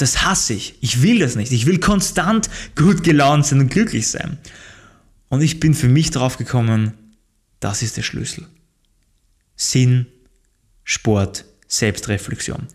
Das hasse ich. Ich will das nicht. Ich will konstant gut gelaunt sein und glücklich sein. Und ich bin für mich drauf gekommen, das ist der Schlüssel. Sinn, Sport, Selbstreflexion.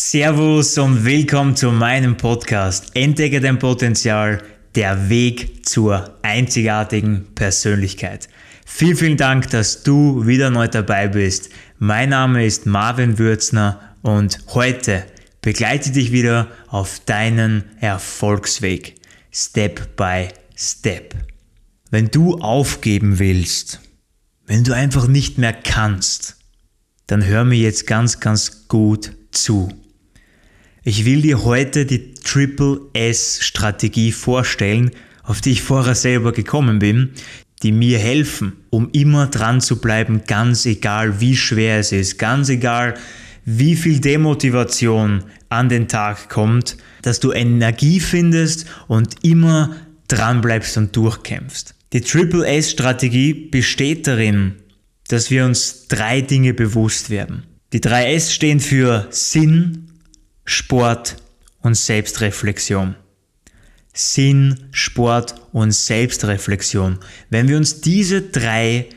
Servus und willkommen zu meinem Podcast Entdecke dein Potenzial, der Weg zur einzigartigen Persönlichkeit. Vielen, vielen Dank, dass du wieder neu dabei bist. Mein Name ist Marvin Würzner und heute begleite dich wieder auf deinen Erfolgsweg. Step by Step. Wenn du aufgeben willst, wenn du einfach nicht mehr kannst, dann hör mir jetzt ganz, ganz gut zu. Ich will dir heute die Triple S Strategie vorstellen, auf die ich vorher selber gekommen bin, die mir helfen, um immer dran zu bleiben, ganz egal wie schwer es ist, ganz egal wie viel Demotivation an den Tag kommt, dass du Energie findest und immer dran bleibst und durchkämpfst. Die Triple S Strategie besteht darin, dass wir uns drei Dinge bewusst werden. Die drei S stehen für Sinn, Sport und Selbstreflexion. Sinn, Sport und Selbstreflexion. Wenn wir uns diese drei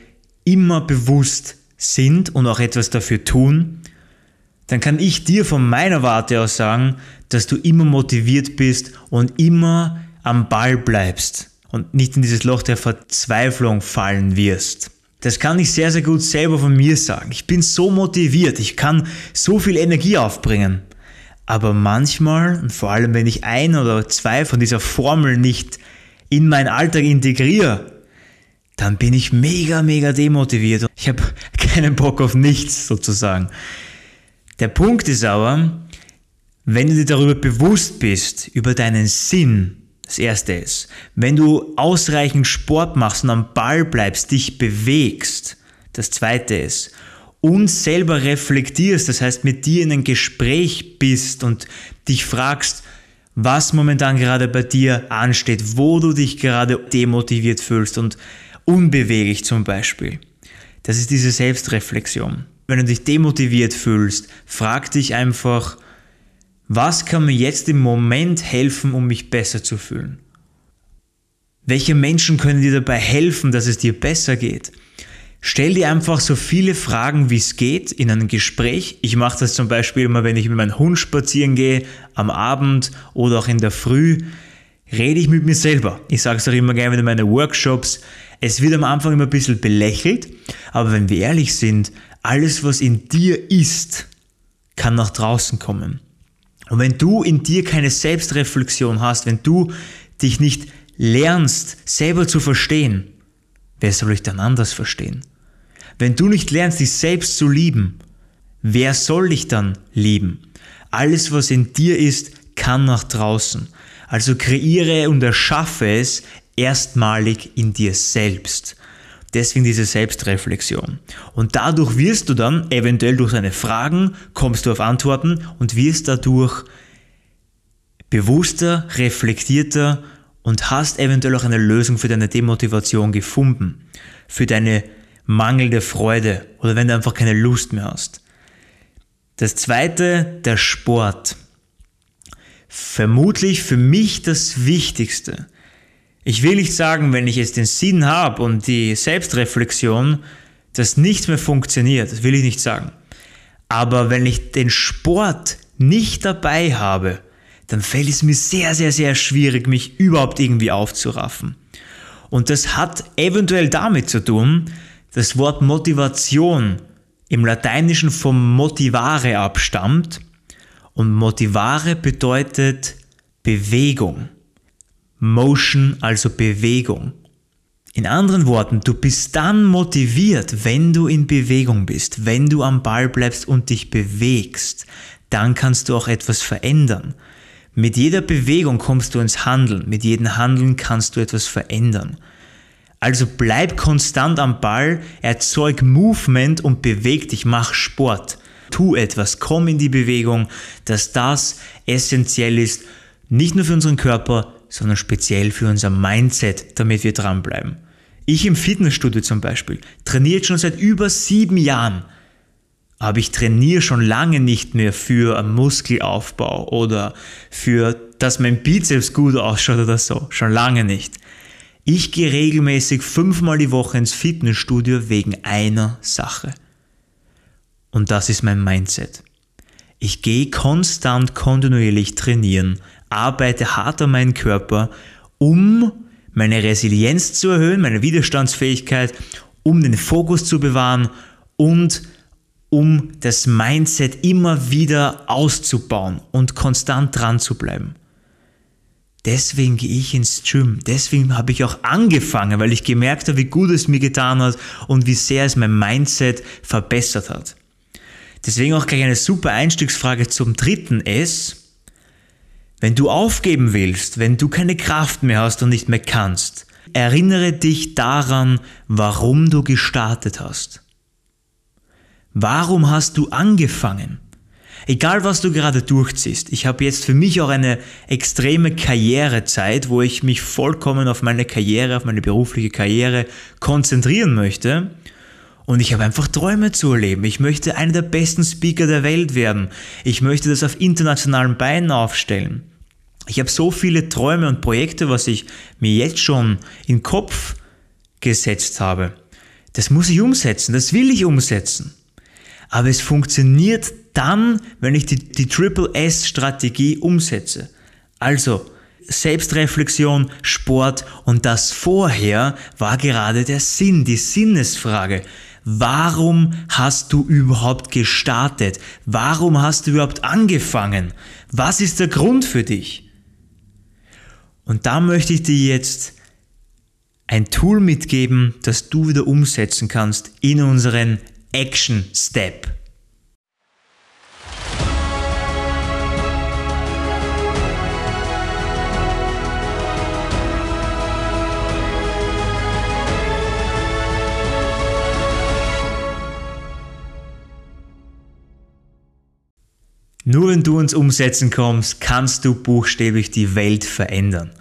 immer bewusst sind und auch etwas dafür tun, dann kann ich dir von meiner Warte aus sagen, dass du immer motiviert bist und immer am Ball bleibst und nicht in dieses Loch der Verzweiflung fallen wirst. Das kann ich sehr, sehr gut selber von mir sagen. Ich bin so motiviert, ich kann so viel Energie aufbringen. Aber manchmal, und vor allem wenn ich ein oder zwei von dieser Formel nicht in meinen Alltag integriere, dann bin ich mega, mega demotiviert. Ich habe keinen Bock auf nichts sozusagen. Der Punkt ist aber, wenn du dir darüber bewusst bist, über deinen Sinn, das erste ist, wenn du ausreichend Sport machst und am Ball bleibst, dich bewegst, das zweite ist, und selber reflektierst, das heißt mit dir in ein Gespräch bist und dich fragst, was momentan gerade bei dir ansteht, wo du dich gerade demotiviert fühlst und unbeweglich zum Beispiel. Das ist diese Selbstreflexion. Wenn du dich demotiviert fühlst, frag dich einfach, was kann mir jetzt im Moment helfen, um mich besser zu fühlen? Welche Menschen können dir dabei helfen, dass es dir besser geht? Stell dir einfach so viele Fragen, wie es geht in einem Gespräch. Ich mache das zum Beispiel immer, wenn ich mit meinem Hund spazieren gehe, am Abend oder auch in der Früh, rede ich mit mir selber. Ich sage es auch immer gerne in meinen Workshops. Es wird am Anfang immer ein bisschen belächelt, aber wenn wir ehrlich sind, alles, was in dir ist, kann nach draußen kommen. Und wenn du in dir keine Selbstreflexion hast, wenn du dich nicht lernst, selber zu verstehen, wer soll dich dann anders verstehen? Wenn du nicht lernst, dich selbst zu lieben, wer soll dich dann lieben? Alles, was in dir ist, kann nach draußen. Also kreiere und erschaffe es erstmalig in dir selbst. Deswegen diese Selbstreflexion. Und dadurch wirst du dann, eventuell durch deine Fragen, kommst du auf Antworten und wirst dadurch bewusster, reflektierter und hast eventuell auch eine Lösung für deine Demotivation gefunden, für deine mangelnde Freude oder wenn du einfach keine Lust mehr hast. Das zweite, der Sport. Vermutlich für mich das Wichtigste. Ich will nicht sagen, wenn ich jetzt den Sinn habe und die Selbstreflexion, dass nichts mehr funktioniert. Das will ich nicht sagen. Aber wenn ich den Sport nicht dabei habe, dann fällt es mir sehr, sehr, sehr schwierig, mich überhaupt irgendwie aufzuraffen. Und das hat eventuell damit zu tun, das Wort Motivation im Lateinischen vom motivare abstammt und motivare bedeutet Bewegung. Motion also Bewegung. In anderen Worten, du bist dann motiviert, wenn du in Bewegung bist, wenn du am Ball bleibst und dich bewegst. Dann kannst du auch etwas verändern. Mit jeder Bewegung kommst du ins Handeln, mit jedem Handeln kannst du etwas verändern. Also bleib konstant am Ball, erzeug Movement und beweg dich, mach Sport. tu etwas, komm in die Bewegung, dass das essentiell ist, nicht nur für unseren Körper, sondern speziell für unser Mindset, damit wir dranbleiben. Ich im Fitnessstudio zum Beispiel trainiere schon seit über sieben Jahren, aber ich trainiere schon lange nicht mehr für einen Muskelaufbau oder für, dass mein Bizeps gut ausschaut oder so. Schon lange nicht. Ich gehe regelmäßig fünfmal die Woche ins Fitnessstudio wegen einer Sache. Und das ist mein Mindset. Ich gehe konstant kontinuierlich trainieren, arbeite hart an meinem Körper, um meine Resilienz zu erhöhen, meine Widerstandsfähigkeit, um den Fokus zu bewahren und um das Mindset immer wieder auszubauen und konstant dran zu bleiben. Deswegen gehe ich ins Gym. Deswegen habe ich auch angefangen, weil ich gemerkt habe, wie gut es mir getan hat und wie sehr es mein Mindset verbessert hat. Deswegen auch gleich eine super Einstiegsfrage zum dritten S. Wenn du aufgeben willst, wenn du keine Kraft mehr hast und nicht mehr kannst, erinnere dich daran, warum du gestartet hast. Warum hast du angefangen? Egal was du gerade durchziehst, ich habe jetzt für mich auch eine extreme Karrierezeit, wo ich mich vollkommen auf meine Karriere, auf meine berufliche Karriere konzentrieren möchte. Und ich habe einfach Träume zu erleben. Ich möchte einer der besten Speaker der Welt werden. Ich möchte das auf internationalen Beinen aufstellen. Ich habe so viele Träume und Projekte, was ich mir jetzt schon in den Kopf gesetzt habe. Das muss ich umsetzen, das will ich umsetzen. Aber es funktioniert dann, wenn ich die, die Triple S-Strategie umsetze. Also Selbstreflexion, Sport und das vorher war gerade der Sinn, die Sinnesfrage. Warum hast du überhaupt gestartet? Warum hast du überhaupt angefangen? Was ist der Grund für dich? Und da möchte ich dir jetzt ein Tool mitgeben, das du wieder umsetzen kannst in unseren Action Step. Wenn du ins Umsetzen kommst, kannst du buchstäblich die Welt verändern.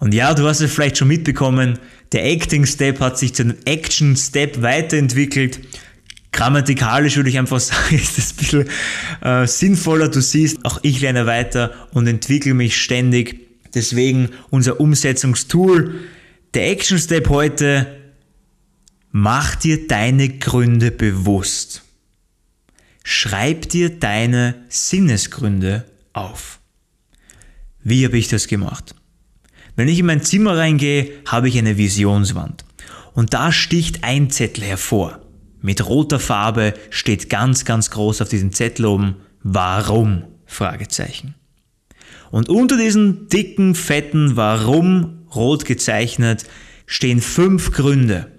Und ja, du hast es vielleicht schon mitbekommen, der Acting Step hat sich zu einem Action Step weiterentwickelt. Grammatikalisch würde ich einfach sagen, ist das ein bisschen äh, sinnvoller. Du siehst, auch ich lerne weiter und entwickle mich ständig. Deswegen unser Umsetzungstool. Der Action Step heute, mach dir deine Gründe bewusst. Schreib dir deine Sinnesgründe auf. Wie habe ich das gemacht? Wenn ich in mein Zimmer reingehe, habe ich eine Visionswand. Und da sticht ein Zettel hervor. Mit roter Farbe steht ganz, ganz groß auf diesem Zettel oben, warum? Und unter diesen dicken, fetten Warum rot gezeichnet stehen fünf Gründe,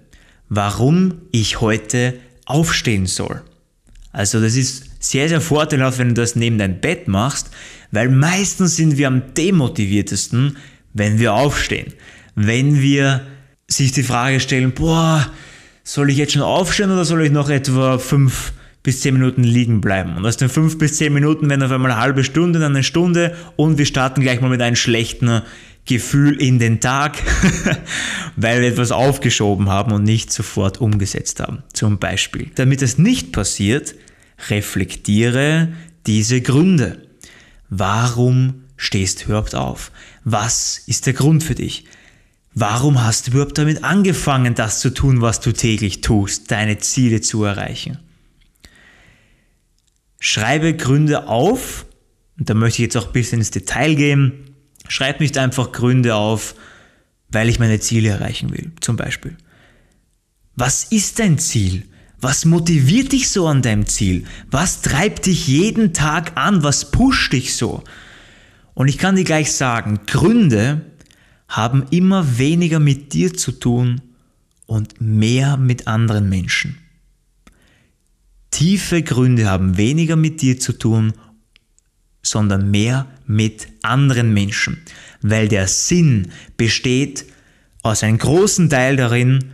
warum ich heute aufstehen soll. Also das ist sehr, sehr vorteilhaft, wenn du das neben dein Bett machst, weil meistens sind wir am demotiviertesten, wenn wir aufstehen. Wenn wir sich die Frage stellen, boah, soll ich jetzt schon aufstehen oder soll ich noch etwa fünf bis zehn Minuten liegen bleiben? Und aus den fünf bis zehn Minuten werden auf einmal eine halbe Stunde, dann eine Stunde und wir starten gleich mal mit einem schlechten Gefühl in den Tag, weil wir etwas aufgeschoben haben und nicht sofort umgesetzt haben. Zum Beispiel. Damit das nicht passiert, reflektiere diese Gründe. Warum stehst du überhaupt auf? Was ist der Grund für dich? Warum hast du überhaupt damit angefangen, das zu tun, was du täglich tust, deine Ziele zu erreichen? Schreibe Gründe auf, und da möchte ich jetzt auch ein bisschen ins Detail gehen, Schreib nicht einfach Gründe auf, weil ich meine Ziele erreichen will, zum Beispiel. Was ist dein Ziel? Was motiviert dich so an deinem Ziel? Was treibt dich jeden Tag an? Was pusht dich so? Und ich kann dir gleich sagen, Gründe haben immer weniger mit dir zu tun und mehr mit anderen Menschen. Tiefe Gründe haben weniger mit dir zu tun sondern mehr mit anderen Menschen, weil der Sinn besteht aus einem großen Teil darin,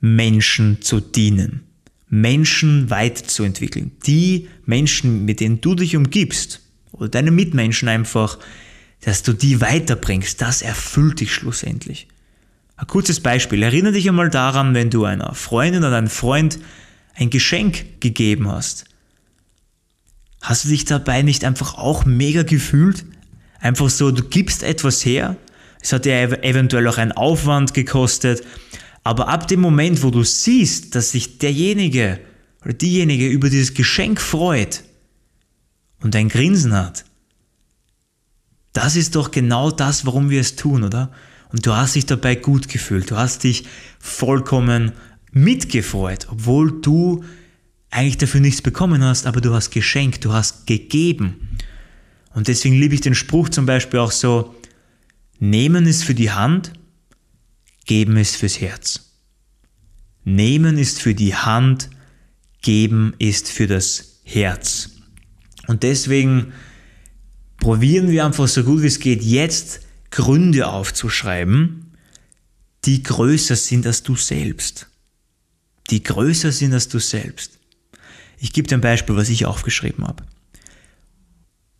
Menschen zu dienen. Menschen weiterzuentwickeln. Die Menschen, mit denen du dich umgibst, oder deine Mitmenschen einfach, dass du die weiterbringst, das erfüllt dich schlussendlich. Ein kurzes Beispiel. Erinnere dich einmal daran, wenn du einer Freundin oder einem Freund ein Geschenk gegeben hast. Hast du dich dabei nicht einfach auch mega gefühlt? Einfach so, du gibst etwas her, es hat dir eventuell auch einen Aufwand gekostet, aber ab dem Moment, wo du siehst, dass sich derjenige oder diejenige über dieses Geschenk freut und ein Grinsen hat, das ist doch genau das, warum wir es tun, oder? Und du hast dich dabei gut gefühlt, du hast dich vollkommen mitgefreut, obwohl du eigentlich dafür nichts bekommen hast, aber du hast geschenkt, du hast gegeben. Und deswegen liebe ich den Spruch zum Beispiel auch so, nehmen ist für die Hand, geben ist fürs Herz. Nehmen ist für die Hand, geben ist für das Herz. Und deswegen probieren wir einfach so gut wie es geht, jetzt Gründe aufzuschreiben, die größer sind als du selbst. Die größer sind als du selbst. Ich gebe dir ein Beispiel, was ich aufgeschrieben habe.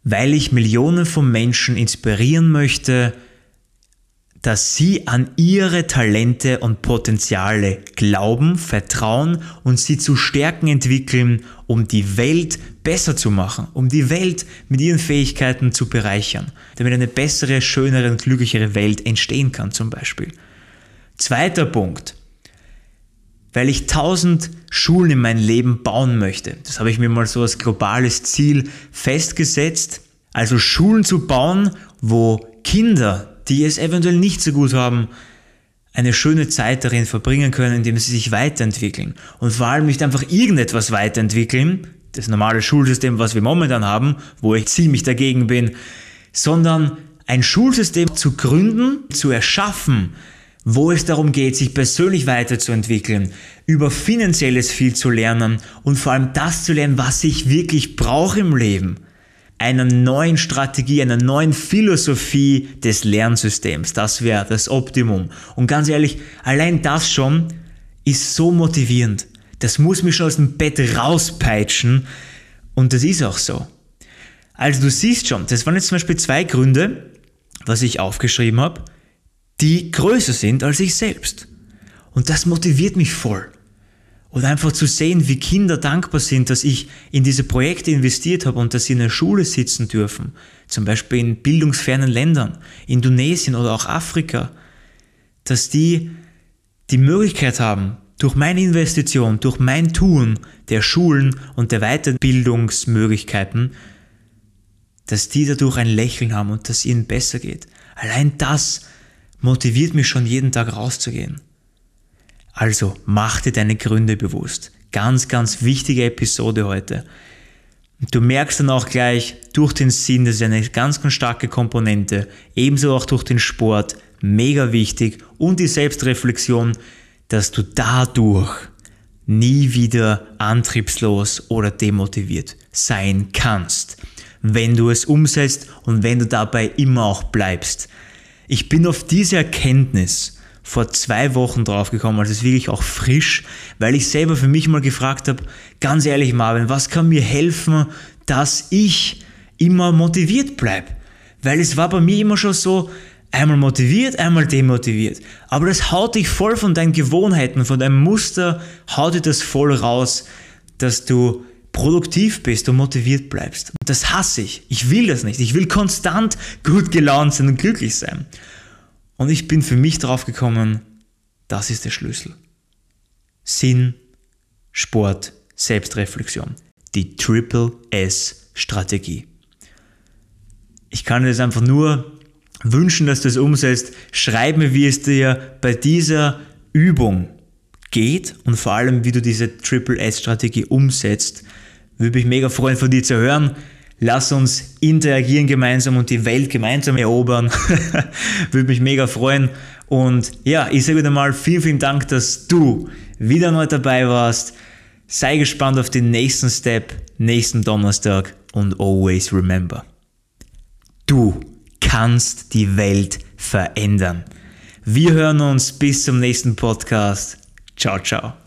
Weil ich Millionen von Menschen inspirieren möchte, dass sie an ihre Talente und Potenziale glauben, vertrauen und sie zu Stärken entwickeln, um die Welt besser zu machen, um die Welt mit ihren Fähigkeiten zu bereichern, damit eine bessere, schönere und glücklichere Welt entstehen kann zum Beispiel. Zweiter Punkt weil ich tausend Schulen in mein Leben bauen möchte. Das habe ich mir mal so als globales Ziel festgesetzt. Also Schulen zu bauen, wo Kinder, die es eventuell nicht so gut haben, eine schöne Zeit darin verbringen können, indem sie sich weiterentwickeln. Und vor allem nicht einfach irgendetwas weiterentwickeln, das normale Schulsystem, was wir momentan haben, wo ich ziemlich dagegen bin, sondern ein Schulsystem zu gründen, zu erschaffen, wo es darum geht, sich persönlich weiterzuentwickeln, über finanzielles viel zu lernen und vor allem das zu lernen, was ich wirklich brauche im Leben. Einer neuen Strategie, einer neuen Philosophie des Lernsystems. Das wäre das Optimum. Und ganz ehrlich, allein das schon ist so motivierend. Das muss mich schon aus dem Bett rauspeitschen. Und das ist auch so. Also du siehst schon, das waren jetzt zum Beispiel zwei Gründe, was ich aufgeschrieben habe die größer sind als ich selbst. Und das motiviert mich voll. Und einfach zu sehen, wie Kinder dankbar sind, dass ich in diese Projekte investiert habe und dass sie in der Schule sitzen dürfen. Zum Beispiel in bildungsfernen Ländern, Indonesien oder auch Afrika. Dass die die Möglichkeit haben, durch meine Investition, durch mein Tun der Schulen und der Weiterbildungsmöglichkeiten, dass die dadurch ein Lächeln haben und dass ihnen besser geht. Allein das motiviert mich schon jeden Tag rauszugehen. Also mach dir deine Gründe bewusst. Ganz, ganz wichtige Episode heute. Du merkst dann auch gleich durch den Sinn, das ist eine ganz, ganz starke Komponente. Ebenso auch durch den Sport, mega wichtig. Und die Selbstreflexion, dass du dadurch nie wieder antriebslos oder demotiviert sein kannst. Wenn du es umsetzt und wenn du dabei immer auch bleibst. Ich bin auf diese Erkenntnis vor zwei Wochen draufgekommen, also es ist wirklich auch frisch, weil ich selber für mich mal gefragt habe, ganz ehrlich Marvin, was kann mir helfen, dass ich immer motiviert bleibe? Weil es war bei mir immer schon so, einmal motiviert, einmal demotiviert. Aber das haut dich voll von deinen Gewohnheiten, von deinem Muster, haut dir das voll raus, dass du produktiv bist und motiviert bleibst. Und das hasse ich. Ich will das nicht. Ich will konstant gut gelaunt sein und glücklich sein. Und ich bin für mich drauf gekommen, das ist der Schlüssel. Sinn, Sport, Selbstreflexion. Die Triple S Strategie. Ich kann dir das einfach nur wünschen, dass du es umsetzt. Schreib mir, wie es dir bei dieser Übung geht und vor allem, wie du diese Triple S Strategie umsetzt. Würde mich mega freuen, von dir zu hören. Lass uns interagieren gemeinsam und die Welt gemeinsam erobern. Würde mich mega freuen. Und ja, ich sage wieder mal vielen, vielen Dank, dass du wieder neu dabei warst. Sei gespannt auf den nächsten Step, nächsten Donnerstag und always remember. Du kannst die Welt verändern. Wir hören uns bis zum nächsten Podcast. Ciao, ciao.